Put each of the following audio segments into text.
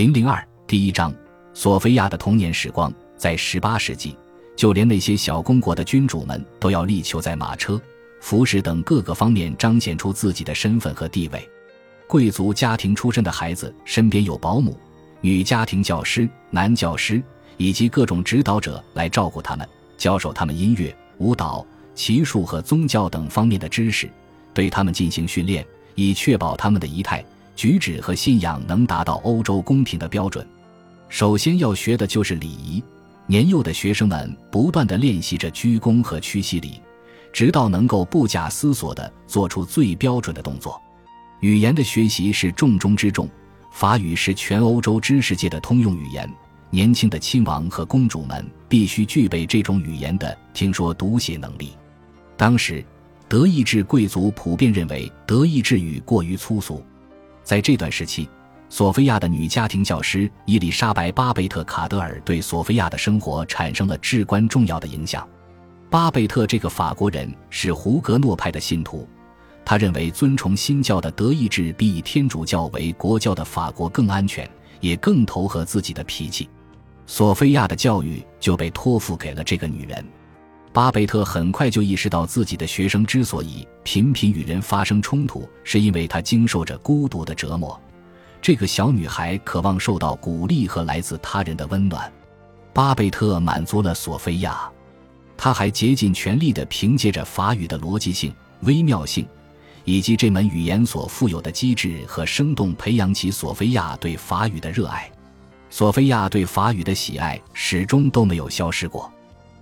零零二第一章：索菲亚的童年时光。在十八世纪，就连那些小公国的君主们都要力求在马车、服饰等各个方面彰显出自己的身份和地位。贵族家庭出身的孩子身边有保姆、女家庭教师、男教师以及各种指导者来照顾他们，教授他们音乐、舞蹈、骑术和宗教等方面的知识，对他们进行训练，以确保他们的仪态。举止和信仰能达到欧洲宫廷的标准。首先要学的就是礼仪。年幼的学生们不断地练习着鞠躬和屈膝礼，直到能够不假思索地做出最标准的动作。语言的学习是重中之重。法语是全欧洲知识界的通用语言。年轻的亲王和公主们必须具备这种语言的听说读写能力。当时，德意志贵族普遍认为德意志语过于粗俗。在这段时期，索菲亚的女家庭教师伊丽莎白·巴贝特·卡德尔对索菲亚的生活产生了至关重要的影响。巴贝特这个法国人是胡格诺派的信徒，他认为尊崇新教的德意志比以天主教为国教的法国更安全，也更投合自己的脾气。索菲亚的教育就被托付给了这个女人。巴贝特很快就意识到，自己的学生之所以频频与人发生冲突，是因为他经受着孤独的折磨。这个小女孩渴望受到鼓励和来自他人的温暖。巴贝特满足了索菲亚，他还竭尽全力地凭借着法语的逻辑性、微妙性，以及这门语言所富有的机智和生动，培养起索菲亚对法语的热爱。索菲亚对法语的喜爱始终都没有消失过。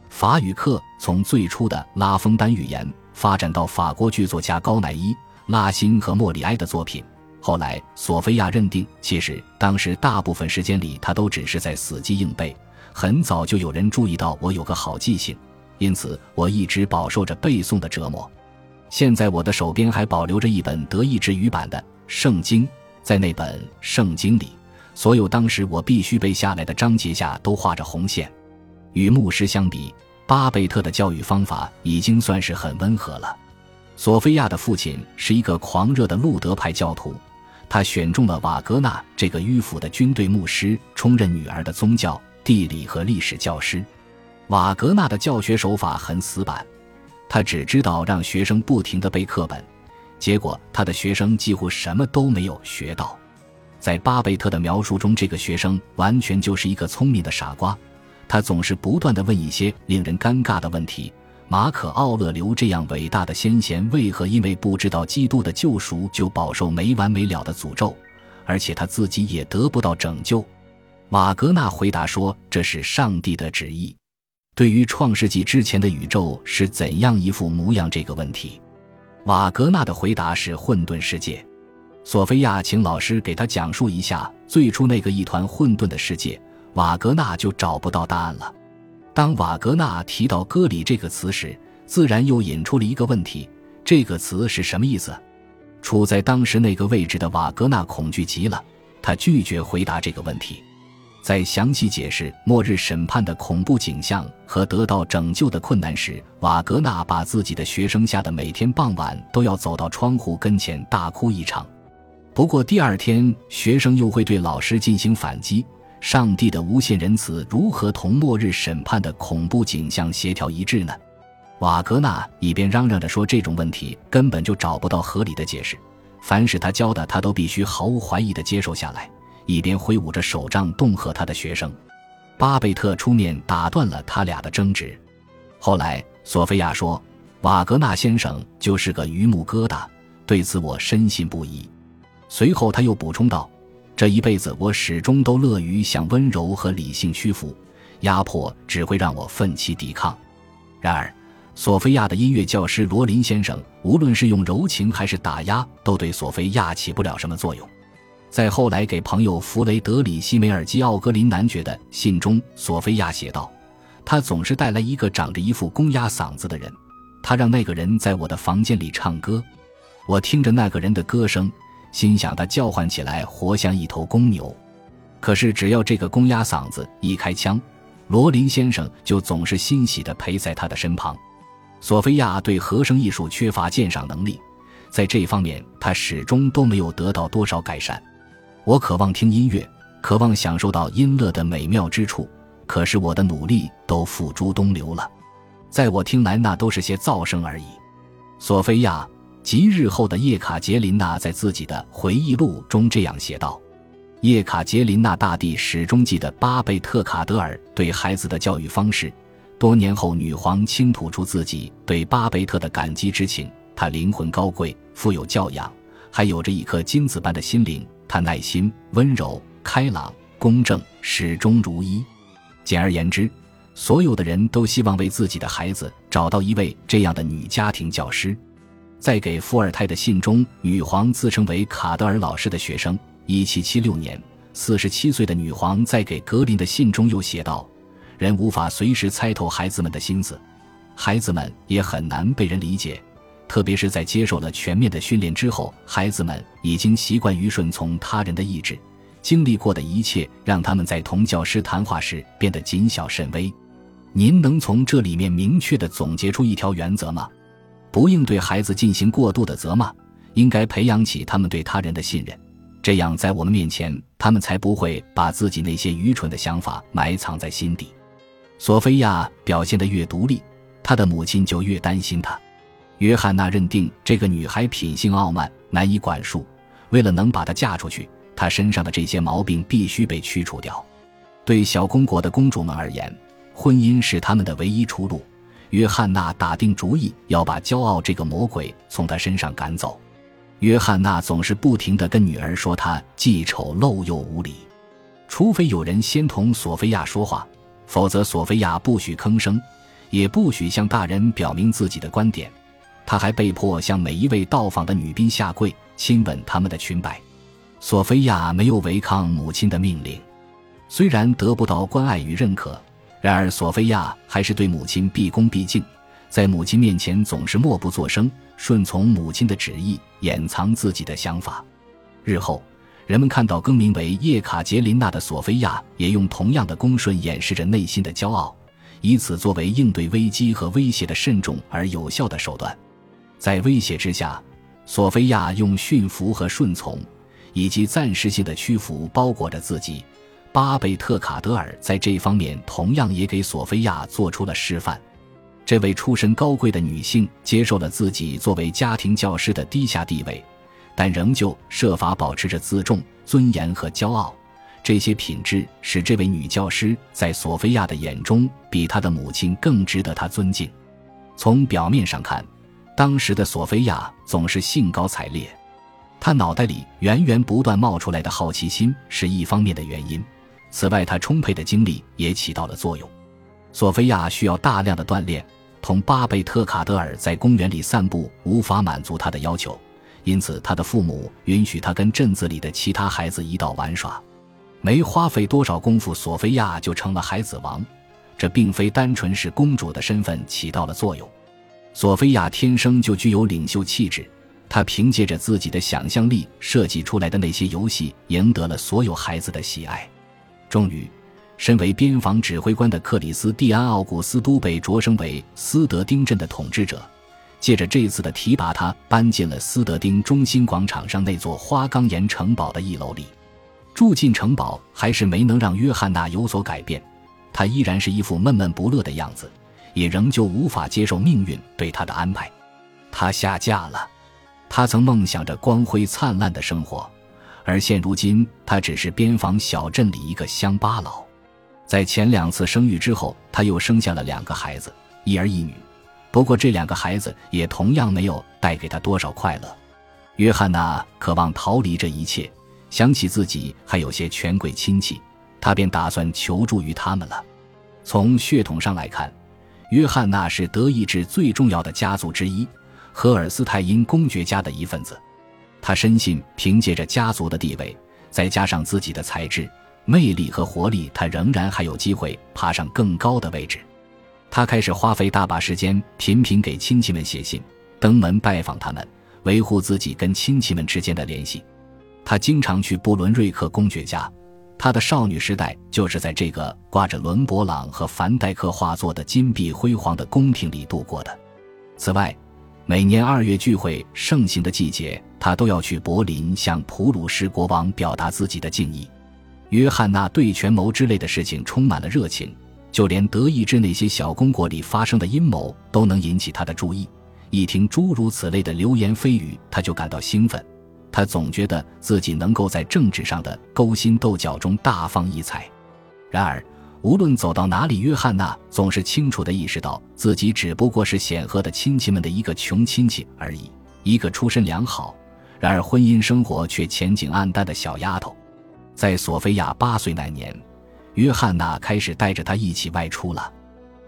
法语课从最初的拉封丹语言发展到法国剧作家高乃伊、拉辛和莫里埃的作品。后来，索菲亚认定，其实当时大部分时间里，他都只是在死记硬背。很早就有人注意到我有个好记性，因此我一直饱受着背诵的折磨。现在我的手边还保留着一本德意志语版的圣经，在那本圣经里，所有当时我必须背下来的章节下都画着红线。与牧师相比，巴贝特的教育方法已经算是很温和了。索菲亚的父亲是一个狂热的路德派教徒，他选中了瓦格纳这个迂腐的军队牧师充任女儿的宗教、地理和历史教师。瓦格纳的教学手法很死板，他只知道让学生不停地背课本，结果他的学生几乎什么都没有学到。在巴贝特的描述中，这个学生完全就是一个聪明的傻瓜。他总是不断地问一些令人尴尬的问题：马可·奥勒留这样伟大的先贤为何因为不知道基督的救赎就饱受没完没了的诅咒，而且他自己也得不到拯救？瓦格纳回答说：“这是上帝的旨意。”对于创世纪之前的宇宙是怎样一副模样这个问题，瓦格纳的回答是混沌世界。索菲亚请老师给他讲述一下最初那个一团混沌的世界。瓦格纳就找不到答案了。当瓦格纳提到“歌里”这个词时，自然又引出了一个问题：这个词是什么意思？处在当时那个位置的瓦格纳恐惧极了，他拒绝回答这个问题。在详细解释末日审判的恐怖景象和得到拯救的困难时，瓦格纳把自己的学生吓得每天傍晚都要走到窗户跟前大哭一场。不过第二天，学生又会对老师进行反击。上帝的无限仁慈如何同末日审判的恐怖景象协调一致呢？瓦格纳一边嚷嚷着说这种问题根本就找不到合理的解释，凡是他教的他都必须毫无怀疑地接受下来，一边挥舞着手杖恫吓他的学生。巴贝特出面打断了他俩的争执。后来，索菲亚说：“瓦格纳先生就是个榆木疙瘩，对此我深信不疑。”随后他又补充道。这一辈子，我始终都乐于向温柔和理性屈服，压迫只会让我奋起抵抗。然而，索菲亚的音乐教师罗林先生，无论是用柔情还是打压，都对索菲亚起不了什么作用。在后来给朋友弗雷德里希·梅尔基奥格林男爵的信中，索菲亚写道：“他总是带来一个长着一副公鸭嗓子的人，他让那个人在我的房间里唱歌，我听着那个人的歌声。”心想，他叫唤起来活像一头公牛。可是，只要这个公鸭嗓子一开腔，罗林先生就总是欣喜地陪在他的身旁。索菲亚对和声艺术缺乏鉴赏能力，在这方面，他始终都没有得到多少改善。我渴望听音乐，渴望享受到音乐的美妙之处。可是我的努力都付诸东流了，在我听来，那都是些噪声而已。索菲亚及日后的叶卡捷琳娜在自己的回忆录中这样写道：“叶卡捷琳娜大帝始终记得巴贝特卡德尔对孩子的教育方式。多年后，女皇倾吐出自己对巴贝特的感激之情。他灵魂高贵，富有教养，还有着一颗金子般的心灵。他耐心、温柔、开朗、公正，始终如一。”简而言之，所有的人都希望为自己的孩子找到一位这样的女家庭教师。在给伏尔泰的信中，女皇自称为卡德尔老师的学生。一七七六年，四十七岁的女皇在给格林的信中又写道：“人无法随时猜透孩子们的心思，孩子们也很难被人理解，特别是在接受了全面的训练之后，孩子们已经习惯于顺从他人的意志。”经历过的一切，让他们在同教师谈话时变得谨小慎微。您能从这里面明确的总结出一条原则吗？不应对孩子进行过度的责骂，应该培养起他们对他人的信任。这样，在我们面前，他们才不会把自己那些愚蠢的想法埋藏在心底。索菲亚表现得越独立，她的母亲就越担心她。约翰娜认定这个女孩品性傲慢，难以管束。为了能把她嫁出去。她身上的这些毛病必须被驱除掉。对小公国的公主们而言，婚姻是他们的唯一出路。约翰娜打定主意要把骄傲这个魔鬼从她身上赶走。约翰娜总是不停地跟女儿说她既丑陋又无礼，除非有人先同索菲亚说话，否则索菲亚不许吭声，也不许向大人表明自己的观点。她还被迫向每一位到访的女宾下跪，亲吻他们的裙摆。索菲亚没有违抗母亲的命令，虽然得不到关爱与认可，然而索菲亚还是对母亲毕恭毕敬，在母亲面前总是默不作声，顺从母亲的旨意，掩藏自己的想法。日后，人们看到更名为叶卡捷琳娜的索菲亚，也用同样的恭顺掩饰着内心的骄傲，以此作为应对危机和威胁的慎重而有效的手段。在威胁之下，索菲亚用驯服和顺从。以及暂时性的屈服包裹着自己，巴贝特卡德尔在这方面同样也给索菲亚做出了示范。这位出身高贵的女性接受了自己作为家庭教师的低下地位，但仍旧设法保持着自重、尊严和骄傲。这些品质使这位女教师在索菲亚的眼中比她的母亲更值得她尊敬。从表面上看，当时的索菲亚总是兴高采烈。她脑袋里源源不断冒出来的好奇心是一方面的原因，此外，他充沛的精力也起到了作用。索菲亚需要大量的锻炼，同巴贝特卡德尔在公园里散步无法满足他的要求，因此他的父母允许他跟镇子里的其他孩子一道玩耍。没花费多少功夫，索菲亚就成了孩子王。这并非单纯是公主的身份起到了作用，索菲亚天生就具有领袖气质。她凭借着自己的想象力设计出来的那些游戏，赢得了所有孩子的喜爱。终于，身为边防指挥官的克里斯蒂安·奥古斯都被擢升为斯德丁镇的统治者。借着这次的提拔，他搬进了斯德丁中心广场上那座花岗岩城堡的一楼里。住进城堡还是没能让约翰娜有所改变，她依然是一副闷闷不乐的样子，也仍旧无法接受命运对她的安排。她下嫁了。他曾梦想着光辉灿烂的生活，而现如今，他只是边防小镇里一个乡巴佬。在前两次生育之后，他又生下了两个孩子，一儿一女。不过，这两个孩子也同样没有带给他多少快乐。约翰娜渴望逃离这一切，想起自己还有些权贵亲戚，他便打算求助于他们了。从血统上来看，约翰娜是德意志最重要的家族之一。荷尔斯泰因公爵家的一份子，他深信凭借着家族的地位，再加上自己的才智、魅力和活力，他仍然还有机会爬上更高的位置。他开始花费大把时间，频频给亲戚们写信、登门拜访他们，维护自己跟亲戚们之间的联系。他经常去布伦瑞克公爵家，他的少女时代就是在这个挂着伦勃朗和凡戴克画作的金碧辉煌的宫廷里度过的。此外，每年二月聚会盛行的季节，他都要去柏林向普鲁士国王表达自己的敬意。约翰娜对权谋之类的事情充满了热情，就连德意志那些小公国里发生的阴谋都能引起他的注意。一听诸如此类的流言蜚语，他就感到兴奋。他总觉得自己能够在政治上的勾心斗角中大放异彩。然而，无论走到哪里，约翰娜总是清楚地意识到自己只不过是显赫的亲戚们的一个穷亲戚而已，一个出身良好，然而婚姻生活却前景黯淡的小丫头。在索菲亚八岁那年，约翰娜开始带着她一起外出了。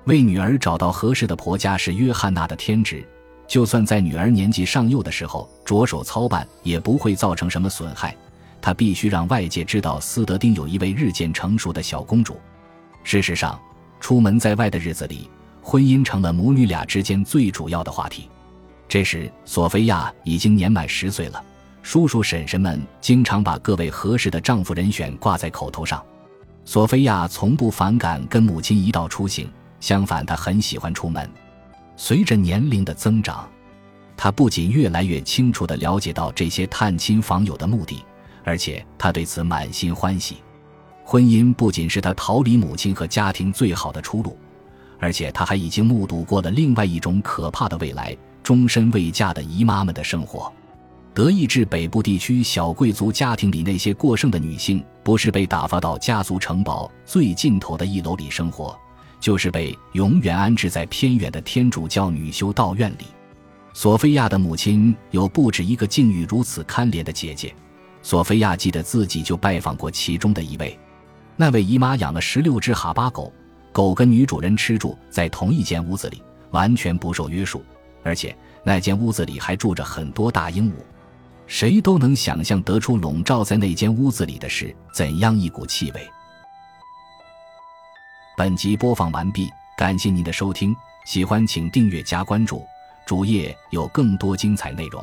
为女儿找到合适的婆家是约翰娜的天职。就算在女儿年纪尚幼的时候着手操办，也不会造成什么损害。她必须让外界知道斯德丁有一位日渐成熟的小公主。事实上，出门在外的日子里，婚姻成了母女俩之间最主要的话题。这时，索菲亚已经年满十岁了。叔叔婶婶们经常把各位合适的丈夫人选挂在口头上。索菲亚从不反感跟母亲一道出行，相反，她很喜欢出门。随着年龄的增长，她不仅越来越清楚地了解到这些探亲访友的目的，而且她对此满心欢喜。婚姻不仅是他逃离母亲和家庭最好的出路，而且他还已经目睹过了另外一种可怕的未来：终身未嫁的姨妈们的生活。德意志北部地区小贵族家庭里那些过剩的女性，不是被打发到家族城堡最尽头的一楼里生活。就是被永远安置在偏远的天主教女修道院里。索菲亚的母亲有不止一个境遇如此堪怜的姐姐。索菲亚记得自己就拜访过其中的一位。那位姨妈养了十六只哈巴狗，狗跟女主人吃住在同一间屋子里，完全不受约束。而且那间屋子里还住着很多大鹦鹉。谁都能想象得出笼罩在那间屋子里的是怎样一股气味。本集播放完毕，感谢您的收听，喜欢请订阅加关注，主页有更多精彩内容。